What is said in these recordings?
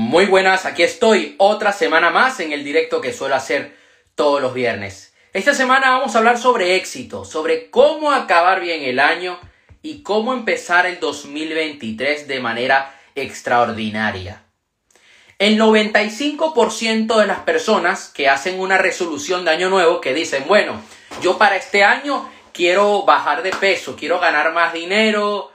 Muy buenas, aquí estoy otra semana más en el directo que suelo hacer todos los viernes. Esta semana vamos a hablar sobre éxito, sobre cómo acabar bien el año y cómo empezar el 2023 de manera extraordinaria. El 95% de las personas que hacen una resolución de año nuevo que dicen, bueno, yo para este año quiero bajar de peso, quiero ganar más dinero,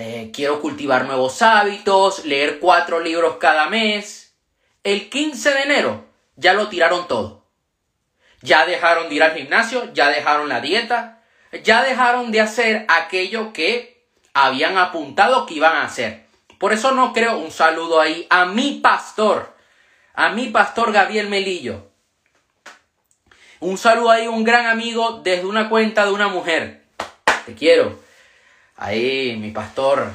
eh, quiero cultivar nuevos hábitos, leer cuatro libros cada mes. El 15 de enero ya lo tiraron todo. Ya dejaron de ir al gimnasio, ya dejaron la dieta, ya dejaron de hacer aquello que habían apuntado que iban a hacer. Por eso no creo un saludo ahí a mi pastor, a mi pastor Gabriel Melillo. Un saludo ahí, un gran amigo desde una cuenta de una mujer. Te quiero ahí mi pastor,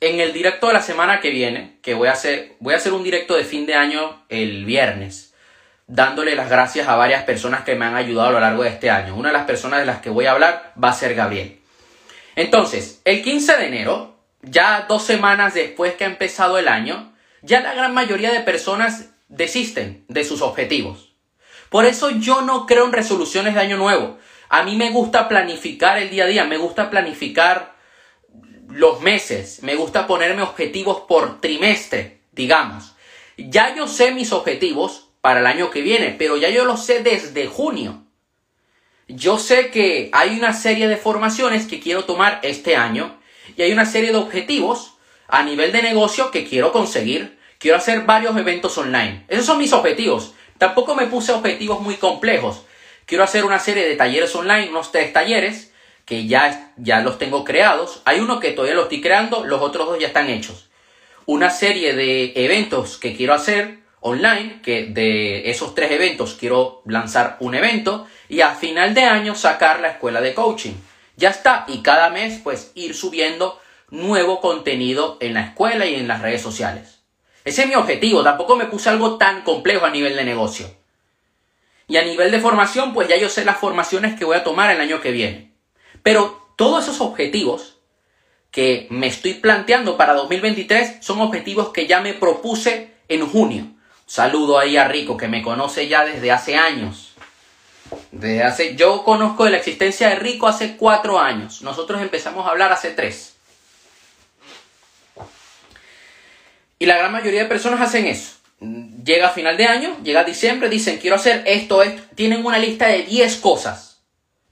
en el directo de la semana que viene, que voy a hacer, voy a hacer un directo de fin de año el viernes, dándole las gracias a varias personas que me han ayudado a lo largo de este año. Una de las personas de las que voy a hablar va a ser Gabriel. Entonces, el 15 de enero, ya dos semanas después que ha empezado el año, ya la gran mayoría de personas desisten de sus objetivos. Por eso yo no creo en resoluciones de año nuevo. A mí me gusta planificar el día a día, me gusta planificar los meses, me gusta ponerme objetivos por trimestre, digamos. Ya yo sé mis objetivos para el año que viene, pero ya yo los sé desde junio. Yo sé que hay una serie de formaciones que quiero tomar este año y hay una serie de objetivos a nivel de negocio que quiero conseguir. Quiero hacer varios eventos online. Esos son mis objetivos. Tampoco me puse objetivos muy complejos. Quiero hacer una serie de talleres online, unos tres talleres, que ya, ya los tengo creados. Hay uno que todavía lo estoy creando, los otros dos ya están hechos. Una serie de eventos que quiero hacer online, que de esos tres eventos quiero lanzar un evento y a final de año sacar la escuela de coaching. Ya está, y cada mes pues ir subiendo nuevo contenido en la escuela y en las redes sociales. Ese es mi objetivo, tampoco me puse algo tan complejo a nivel de negocio. Y a nivel de formación, pues ya yo sé las formaciones que voy a tomar el año que viene. Pero todos esos objetivos que me estoy planteando para 2023 son objetivos que ya me propuse en junio. Saludo ahí a Rico, que me conoce ya desde hace años. Desde hace, yo conozco de la existencia de Rico hace cuatro años. Nosotros empezamos a hablar hace tres. Y la gran mayoría de personas hacen eso llega a final de año, llega diciembre, dicen quiero hacer esto, esto. Tienen una lista de 10 cosas,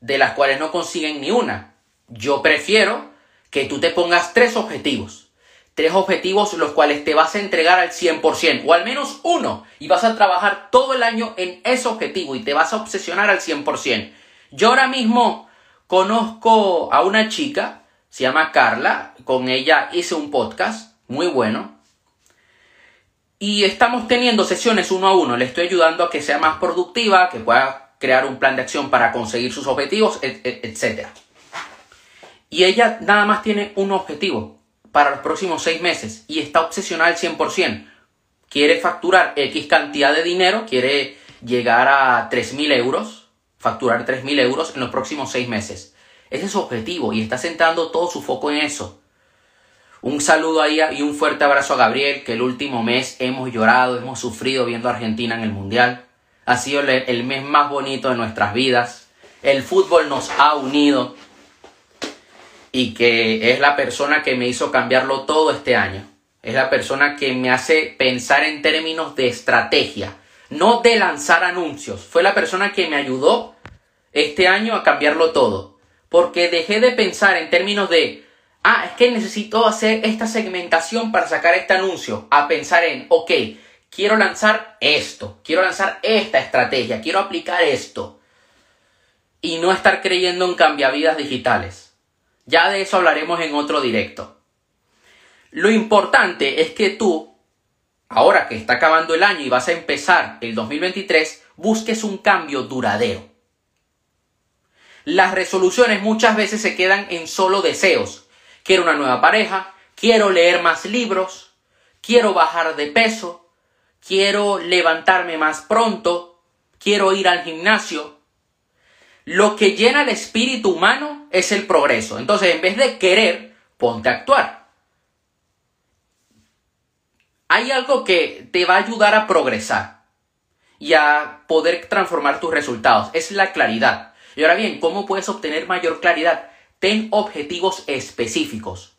de las cuales no consiguen ni una. Yo prefiero que tú te pongas tres objetivos. Tres objetivos los cuales te vas a entregar al 100%, o al menos uno, y vas a trabajar todo el año en ese objetivo y te vas a obsesionar al 100%. Yo ahora mismo conozco a una chica, se llama Carla, con ella hice un podcast muy bueno, y estamos teniendo sesiones uno a uno. Le estoy ayudando a que sea más productiva, que pueda crear un plan de acción para conseguir sus objetivos, etc. Y ella nada más tiene un objetivo para los próximos seis meses y está obsesionada al 100%. Quiere facturar X cantidad de dinero, quiere llegar a 3.000 euros, facturar 3.000 euros en los próximos seis meses. Ese es su objetivo y está centrando todo su foco en eso. Un saludo ahí y un fuerte abrazo a Gabriel, que el último mes hemos llorado, hemos sufrido viendo a Argentina en el Mundial. Ha sido el mes más bonito de nuestras vidas. El fútbol nos ha unido y que es la persona que me hizo cambiarlo todo este año. Es la persona que me hace pensar en términos de estrategia, no de lanzar anuncios. Fue la persona que me ayudó este año a cambiarlo todo. Porque dejé de pensar en términos de ah, es que necesito hacer esta segmentación para sacar este anuncio, a pensar en, ok, quiero lanzar esto, quiero lanzar esta estrategia, quiero aplicar esto. Y no estar creyendo en cambiavidas digitales. Ya de eso hablaremos en otro directo. Lo importante es que tú, ahora que está acabando el año y vas a empezar el 2023, busques un cambio duradero. Las resoluciones muchas veces se quedan en solo deseos, quiero una nueva pareja, quiero leer más libros, quiero bajar de peso, quiero levantarme más pronto, quiero ir al gimnasio. Lo que llena el espíritu humano es el progreso. Entonces, en vez de querer, ponte a actuar. hay algo que te va a ayudar a progresar y a poder transformar tus resultados. Es la claridad. Y ahora bien, ¿cómo puedes obtener mayor claridad? Ten objetivos específicos.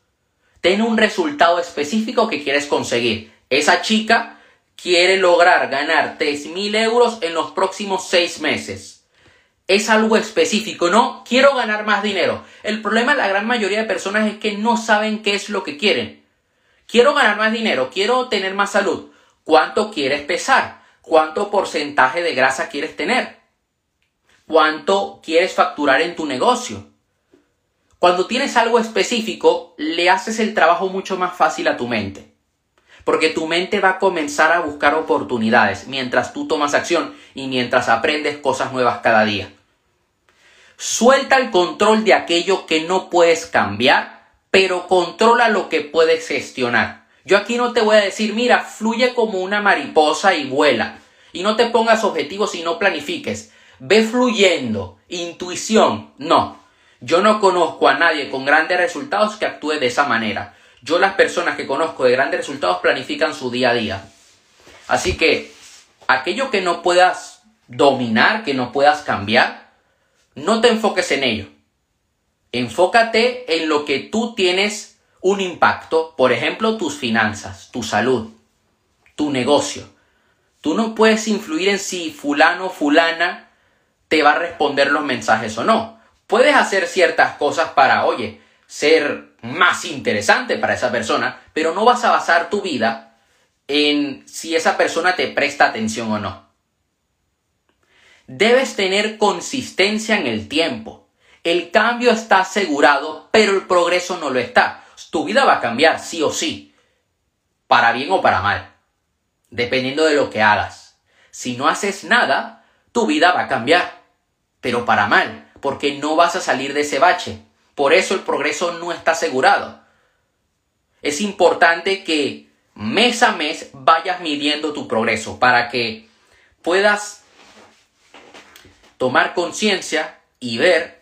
Ten un resultado específico que quieres conseguir. Esa chica quiere lograr ganar 3.000 euros en los próximos seis meses. Es algo específico, no quiero ganar más dinero. El problema de la gran mayoría de personas es que no saben qué es lo que quieren. Quiero ganar más dinero, quiero tener más salud. ¿Cuánto quieres pesar? ¿Cuánto porcentaje de grasa quieres tener? ¿Cuánto quieres facturar en tu negocio? Cuando tienes algo específico, le haces el trabajo mucho más fácil a tu mente. Porque tu mente va a comenzar a buscar oportunidades mientras tú tomas acción y mientras aprendes cosas nuevas cada día. Suelta el control de aquello que no puedes cambiar, pero controla lo que puedes gestionar. Yo aquí no te voy a decir, mira, fluye como una mariposa y vuela. Y no te pongas objetivos y no planifiques. Ve fluyendo. Intuición. No. Yo no conozco a nadie con grandes resultados que actúe de esa manera. Yo las personas que conozco de grandes resultados planifican su día a día. Así que aquello que no puedas dominar, que no puedas cambiar, no te enfoques en ello. Enfócate en lo que tú tienes un impacto, por ejemplo, tus finanzas, tu salud, tu negocio. Tú no puedes influir en si fulano fulana te va a responder los mensajes o no. Puedes hacer ciertas cosas para, oye, ser más interesante para esa persona, pero no vas a basar tu vida en si esa persona te presta atención o no. Debes tener consistencia en el tiempo. El cambio está asegurado, pero el progreso no lo está. Tu vida va a cambiar, sí o sí, para bien o para mal, dependiendo de lo que hagas. Si no haces nada, tu vida va a cambiar, pero para mal, porque no vas a salir de ese bache. Por eso el progreso no está asegurado. Es importante que mes a mes vayas midiendo tu progreso para que puedas tomar conciencia y ver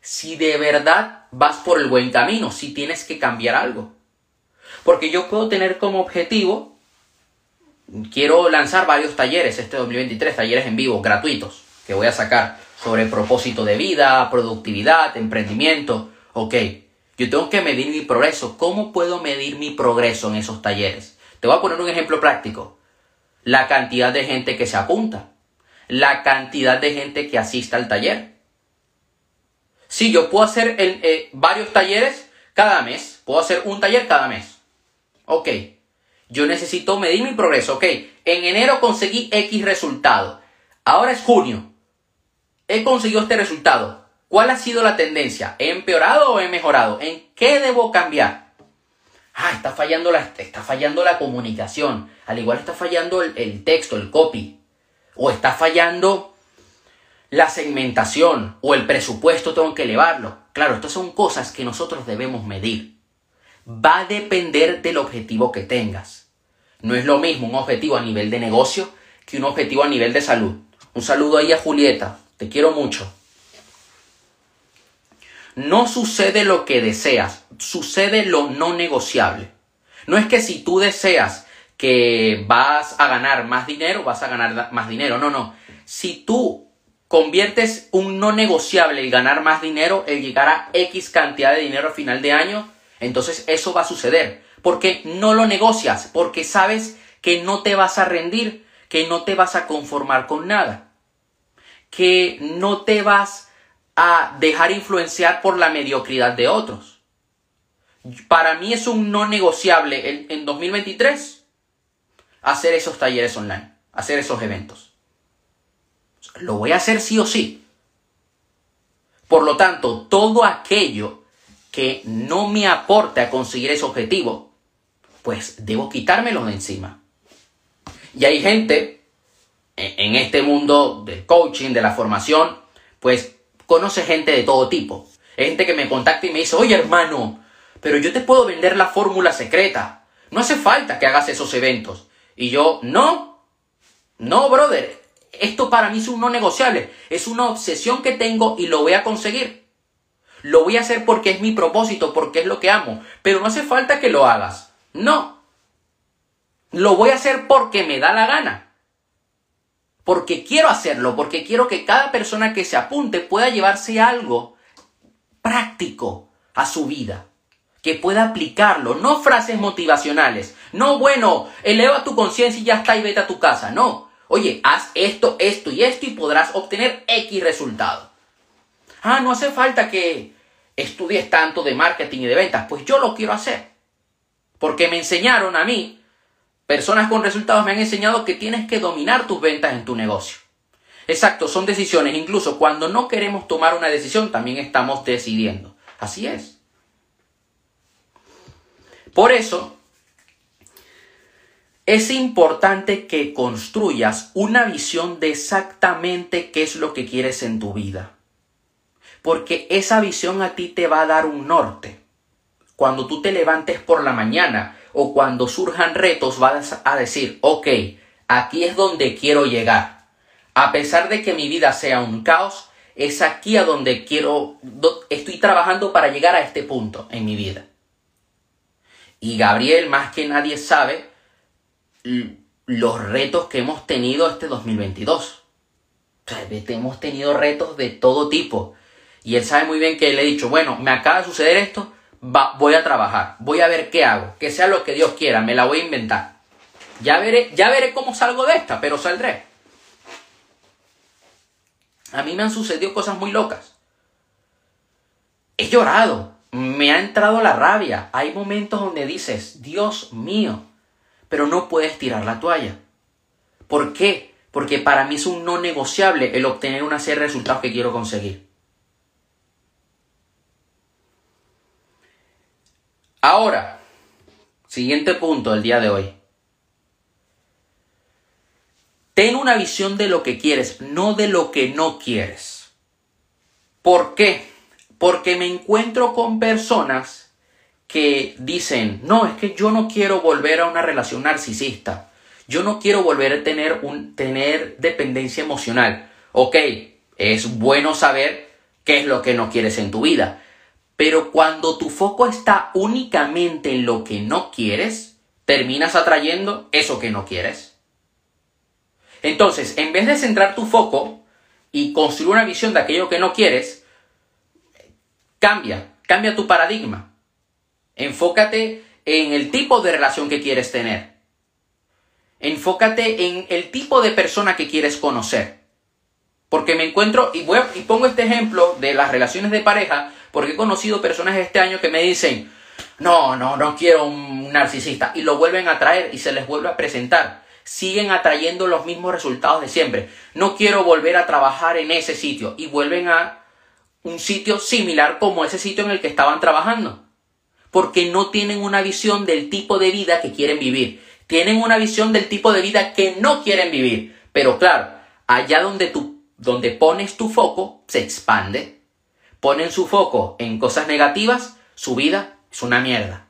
si de verdad vas por el buen camino, si tienes que cambiar algo. Porque yo puedo tener como objetivo, quiero lanzar varios talleres este 2023, talleres en vivo, gratuitos, que voy a sacar sobre propósito de vida, productividad, emprendimiento. Ok, yo tengo que medir mi progreso. ¿Cómo puedo medir mi progreso en esos talleres? Te voy a poner un ejemplo práctico. La cantidad de gente que se apunta. La cantidad de gente que asista al taller. Sí, yo puedo hacer eh, varios talleres cada mes. Puedo hacer un taller cada mes. Ok. Yo necesito medir mi progreso. Ok. En enero conseguí X resultado. Ahora es junio he conseguido este resultado. ¿Cuál ha sido la tendencia? ¿He empeorado o he mejorado? ¿En qué debo cambiar? Ah, está fallando la, está fallando la comunicación. Al igual está fallando el, el texto, el copy. O está fallando la segmentación o el presupuesto, tengo que elevarlo. Claro, estas son cosas que nosotros debemos medir. Va a depender del objetivo que tengas. No es lo mismo un objetivo a nivel de negocio que un objetivo a nivel de salud. Un saludo ahí a Julieta. Te quiero mucho. No sucede lo que deseas, sucede lo no negociable. No es que si tú deseas que vas a ganar más dinero, vas a ganar más dinero. No, no. Si tú conviertes un no negociable el ganar más dinero, el llegar a X cantidad de dinero a final de año, entonces eso va a suceder. Porque no lo negocias, porque sabes que no te vas a rendir, que no te vas a conformar con nada que no te vas a dejar influenciar por la mediocridad de otros. Para mí es un no negociable en, 2023 hacer esos talleres online, hacer esos eventos. Lo voy a hacer sí o sí. Por lo tanto, todo aquello que no me aporte a conseguir ese objetivo, pues debo quitármelo de encima. Y hay gente en este mundo del coaching, de la formación, pues conoce gente de todo tipo. Gente que me contacta y me dice, oye hermano, pero yo te puedo vender la fórmula secreta. No hace falta que hagas esos eventos. Y yo, no, no, brother. Esto para mí es un no negociable. Es una obsesión que tengo y lo voy a conseguir. Lo voy a hacer porque es mi propósito, porque es lo que amo. Pero no hace falta que lo hagas. No. lo voy a hacer porque me da la gana. Porque quiero hacerlo, porque quiero que cada persona que se apunte pueda llevarse algo práctico a su vida, que pueda aplicarlo, no frases motivacionales, no bueno, eleva tu conciencia y ya está y vete a tu casa, no, oye, haz esto, esto y esto y podrás obtener X resultado. Ah, no hace falta que estudies tanto de marketing y de ventas, pues yo lo quiero hacer, porque me enseñaron a mí, personas con resultados me han enseñado que tienes que dominar tus ventas en tu negocio. Exacto, son decisiones. Incluso cuando no queremos tomar una decisión, también estamos decidiendo. Así es. Por eso, es importante que construyas una visión de exactamente qué es lo que quieres en tu vida. Porque esa visión a ti te va a dar un norte. Cuando tú te levantes por la mañana o cuando surjan retos, vas a decir, ok, aquí es donde quiero llegar a pesar de que mi vida sea un caos, es aquí a donde quiero, estoy trabajando para llegar a este punto en mi vida. Y Gabriel, más que nadie sabe los retos que hemos tenido este 2022. O sea, hemos tenido retos de todo tipo. Y él sabe muy bien que le he dicho, bueno, me acaba de suceder esto, voy a trabajar, voy a ver qué hago, que sea lo que Dios quiera, me la voy a inventar. Ya veré, ya veré cómo salgo de esta, pero saldré. A mí me han sucedido cosas muy locas. He llorado, me ha entrado la rabia. Hay momentos donde dices, Dios mío, pero no puedes tirar la toalla. ¿Por qué? Porque para mí es un no negociable el obtener una serie de resultados que quiero conseguir. Ahora, siguiente punto del día de hoy. Ten una visión de lo que quieres, no de lo que no quieres. ¿Por qué? Porque me encuentro con personas que dicen, no, es que yo no quiero volver a una relación narcisista. Yo no quiero volver a tener, un, tener dependencia emocional. Ok, es bueno saber qué es lo que no quieres en tu vida. Pero cuando tu foco está únicamente en lo que no quieres, terminas atrayendo eso que no quieres. Entonces, en vez de centrar tu foco y construir una visión de aquello que no quieres, cambia, cambia tu paradigma. Enfócate en el tipo de relación que quieres tener. Enfócate en el tipo de persona que quieres conocer. Porque me encuentro, y, voy y pongo este ejemplo de las relaciones de pareja, porque he conocido personas este año que me dicen, no, no, no quiero un narcisista, y lo vuelven a traer y se les vuelve a presentar siguen atrayendo los mismos resultados de siempre. No quiero volver a trabajar en ese sitio y vuelven a un sitio similar como ese sitio en el que estaban trabajando. Porque no tienen una visión del tipo de vida que quieren vivir. Tienen una visión del tipo de vida que no quieren vivir. Pero claro, allá donde tú, donde pones tu foco, se expande. Ponen su foco en cosas negativas, su vida es una mierda.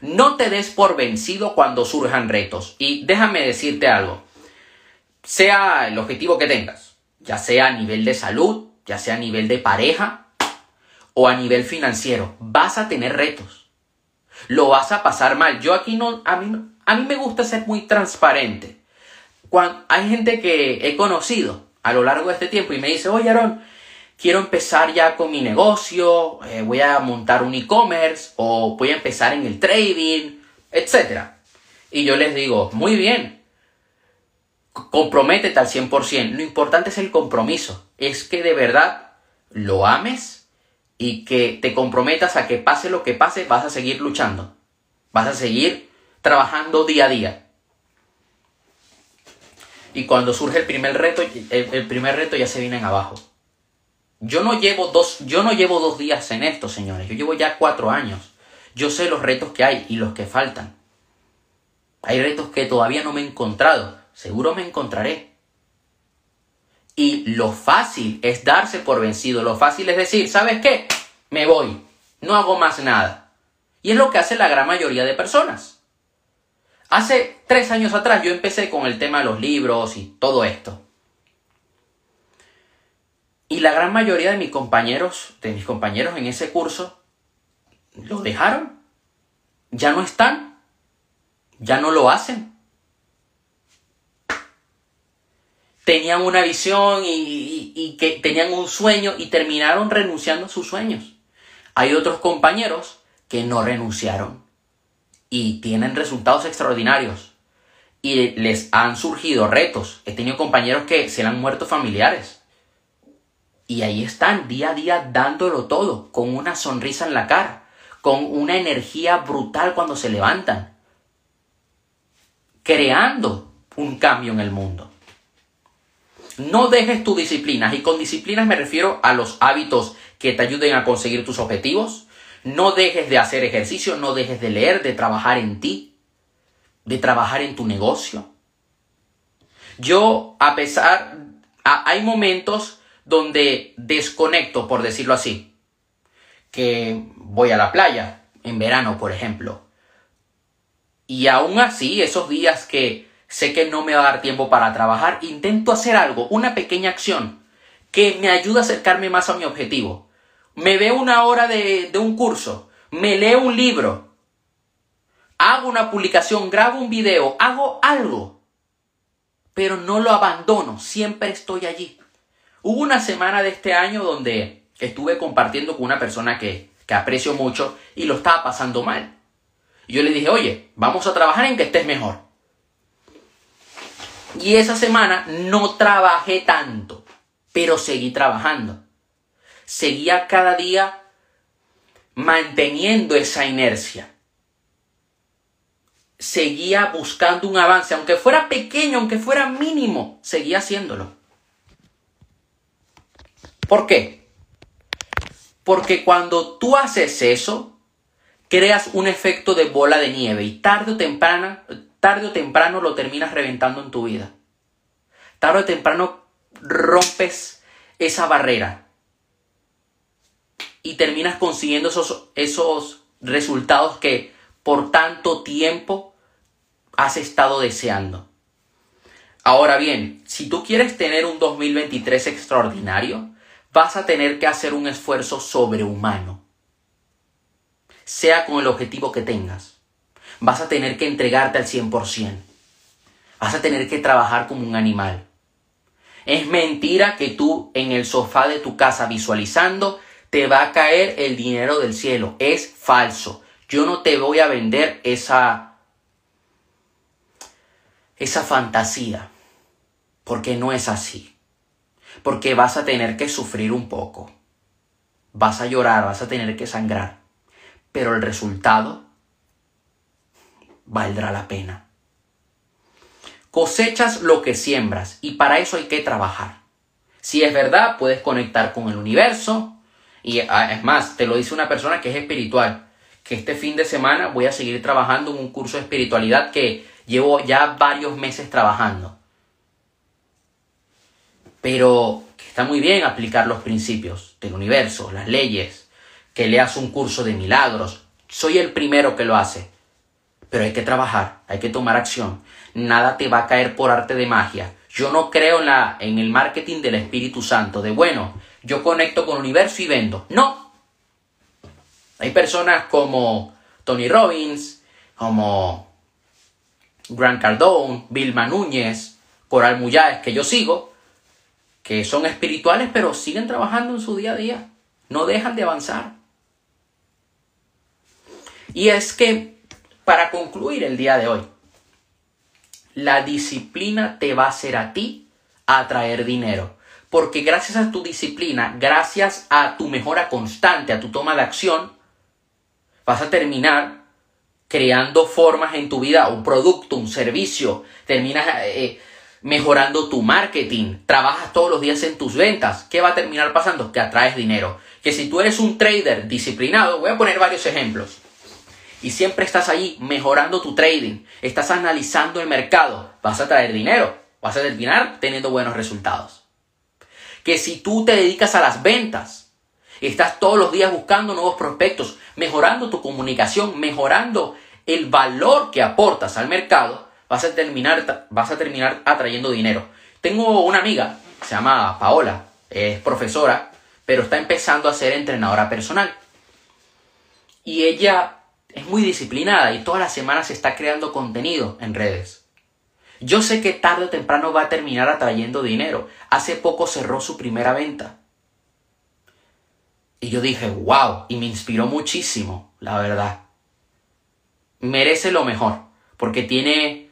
No te des por vencido cuando surjan retos. Y déjame decirte algo. Sea el objetivo que tengas, ya sea a nivel de salud, ya sea a nivel de pareja o a nivel financiero, vas a tener retos. Lo vas a pasar mal. Yo aquí no, a mí, a mí me gusta ser muy transparente. Cuando, hay gente que he conocido a lo largo de este tiempo y me dice, oye Aaron, quiero empezar ya con mi negocio, eh, voy a montar un e-commerce o voy a empezar en el trading, etc. Y yo les digo, muy bien, comprométete al 100%. Lo importante es el compromiso, es que de verdad lo ames y que te comprometas a que pase lo que pase, vas a seguir luchando, vas a seguir trabajando día a día. Y cuando surge el primer reto, el primer reto ya se vienen abajo. Yo no llevo dos, yo no llevo dos días en esto, señores. Yo llevo ya cuatro años. Yo sé los retos que hay y los que faltan. Hay retos que todavía no me he encontrado. Seguro me encontraré. Y lo fácil es darse por vencido. Lo fácil es decir, ¿sabes qué? Me voy. No hago más nada. Y es lo que hace la gran mayoría de personas. Hace tres años atrás yo empecé con el tema de los libros y todo esto. Y la gran mayoría de mis compañeros, de mis compañeros en ese curso, lo dejaron. Ya no están. ya no lo hacen. Tenían una visión y, que tenían un sueño y terminaron renunciando a sus sueños. Hay otros compañeros que no renunciaron y tienen resultados extraordinarios y les han surgido retos. He tenido compañeros que se le han muerto familiares y ahí están día a día dándolo todo, con una sonrisa en la cara, con una energía brutal cuando se levantan, creando un cambio en el mundo. No dejes tus disciplinas, y con disciplinas me refiero a los hábitos que te ayuden a conseguir tus objetivos. No dejes de hacer ejercicio, no dejes de leer, de trabajar en ti, de trabajar en tu negocio. Yo, a pesar, hay momentos donde desconecto, por decirlo así, que voy a la playa, en verano, por ejemplo. Y aún así, esos días que sé que no me va a dar tiempo para trabajar, intento hacer algo, una pequeña acción, que me ayude a acercarme más a mi objetivo. Me veo una hora de, de un curso, me leo un libro, hago una publicación, grabo un video, hago algo, pero no lo abandono, siempre estoy allí. Hubo una semana de este año donde estuve compartiendo con una persona que, aprecio mucho y lo estaba pasando mal. Y yo le dije, oye, vamos a trabajar en que estés mejor. Y esa semana no trabajé tanto, pero seguí trabajando. Seguía cada día manteniendo esa inercia. Seguía buscando un avance, aunque fuera pequeño, aunque fuera mínimo, seguía haciéndolo. ¿Por qué? Porque cuando tú haces eso, creas un efecto de bola de nieve y tarde o temprano, tarde o temprano lo terminas reventando en tu vida. Tarde o temprano rompes esa barrera y terminas consiguiendo esos, esos resultados que por tanto tiempo has estado deseando. Ahora bien, si tú quieres tener un 2023 extraordinario, vas a tener que hacer un esfuerzo sobrehumano. Sea con el objetivo que tengas. Vas a tener que entregarte al 100%. Vas a tener que trabajar como un animal. Es mentira que tú en el sofá de tu casa visualizando te va a caer el dinero del cielo. Es falso. Yo no te voy a vender esa esa fantasía, porque no es así porque vas a tener que sufrir un poco. Vas a llorar, vas a tener que sangrar. Pero el resultado valdrá la pena. Cosechas lo que siembras y para eso hay que trabajar. Si es verdad, puedes conectar con el universo. Y ah, es más, te lo dice una persona que es espiritual. Que este fin de semana voy a seguir trabajando en un curso de espiritualidad que llevo ya varios meses trabajando pero está muy bien aplicar los principios del universo, las leyes, que leas un curso de milagros. Soy el primero que lo hace. Pero hay que trabajar, hay que tomar acción. Nada te va a caer por arte de magia. Yo no creo en, la, en el marketing del Espíritu Santo, de bueno, yo conecto con el universo y vendo. No. Hay personas como Tony Robbins, como Grant Cardone, Vilma Núñez, Coral Muyáez, que yo sigo, que son espirituales pero siguen trabajando en su día a día, no dejan de avanzar. Y es que, para concluir el día de hoy, la disciplina te va a hacer a ti atraer dinero. Porque gracias a tu disciplina, gracias a tu mejora constante, a tu toma de acción, vas a terminar creando formas en tu vida, un producto, un servicio, terminas eh, mejorando tu marketing, trabajas todos los días en tus ventas, ¿qué va a terminar pasando? Que atraes dinero. Que si tú eres un trader disciplinado, voy a poner varios ejemplos, y siempre estás ahí mejorando tu trading, estás analizando el mercado, vas a traer dinero, vas a terminar teniendo buenos resultados. Que si tú te dedicas a las ventas, estás todos los días buscando nuevos prospectos, mejorando tu comunicación, mejorando el valor que aportas al mercado, vas a terminar, vas a terminar atrayendo dinero. Tengo una amiga, se llama Paola, es profesora, pero está empezando a ser entrenadora personal. Y ella es muy disciplinada y todas las semanas está creando contenido en redes. Yo sé que tarde o temprano va a terminar atrayendo dinero. Hace poco cerró su primera venta. Y yo dije, wow, y me inspiró muchísimo, la verdad. Merece lo mejor, porque tiene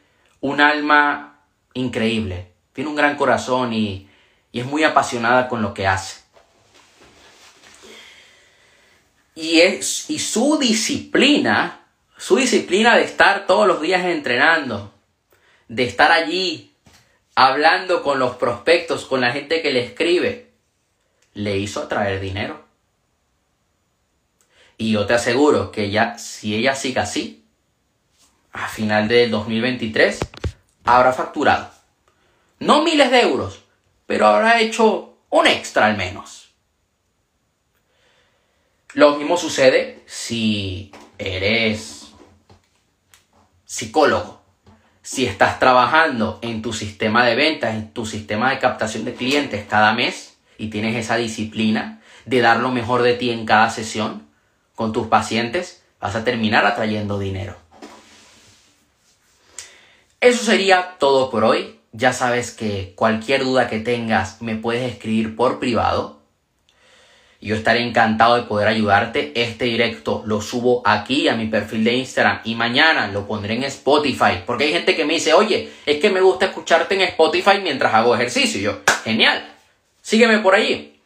un alma increíble, tiene un gran corazón y, y es muy apasionada con lo que hace. Y, es, y su disciplina, su disciplina de estar todos los días entrenando, de estar allí hablando con los prospectos, con la gente que le escribe, le hizo atraer dinero. Y yo te aseguro que ya, si ella sigue así, a final del 2023, habrá facturado. No miles de euros, pero habrá hecho un extra al menos. Lo mismo sucede si eres psicólogo. Si estás trabajando en tu sistema de ventas, en tu sistema de captación de clientes cada mes y tienes esa disciplina de dar lo mejor de ti en cada sesión con tus pacientes, vas a terminar atrayendo dinero. Eso sería todo por hoy. Ya sabes que cualquier duda que tengas me puedes escribir por privado yo estaré encantado de poder ayudarte. Este directo lo subo aquí a mi perfil de Instagram y mañana lo pondré en Spotify. Porque hay gente que me dice, oye, es que me gusta escucharte en Spotify mientras hago ejercicio. yo, genial. Sígueme por allí.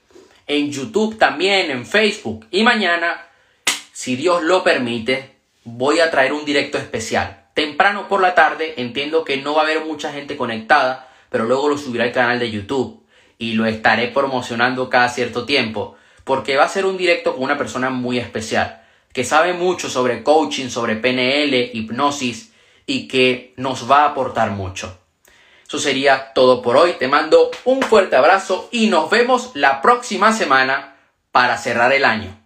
En YouTube también, en Facebook. Y mañana, si Dios lo permite, voy a traer un directo especial. Temprano por la tarde, entiendo que no va a haber mucha gente conectada, pero luego lo subiré al canal de YouTube y lo estaré promocionando cada cierto tiempo porque va a ser un directo con una persona muy especial, que sabe mucho sobre coaching, sobre PNL, hipnosis y que nos va a aportar mucho. Eso sería todo por hoy. Te mando un fuerte abrazo y nos vemos la próxima semana para cerrar el año.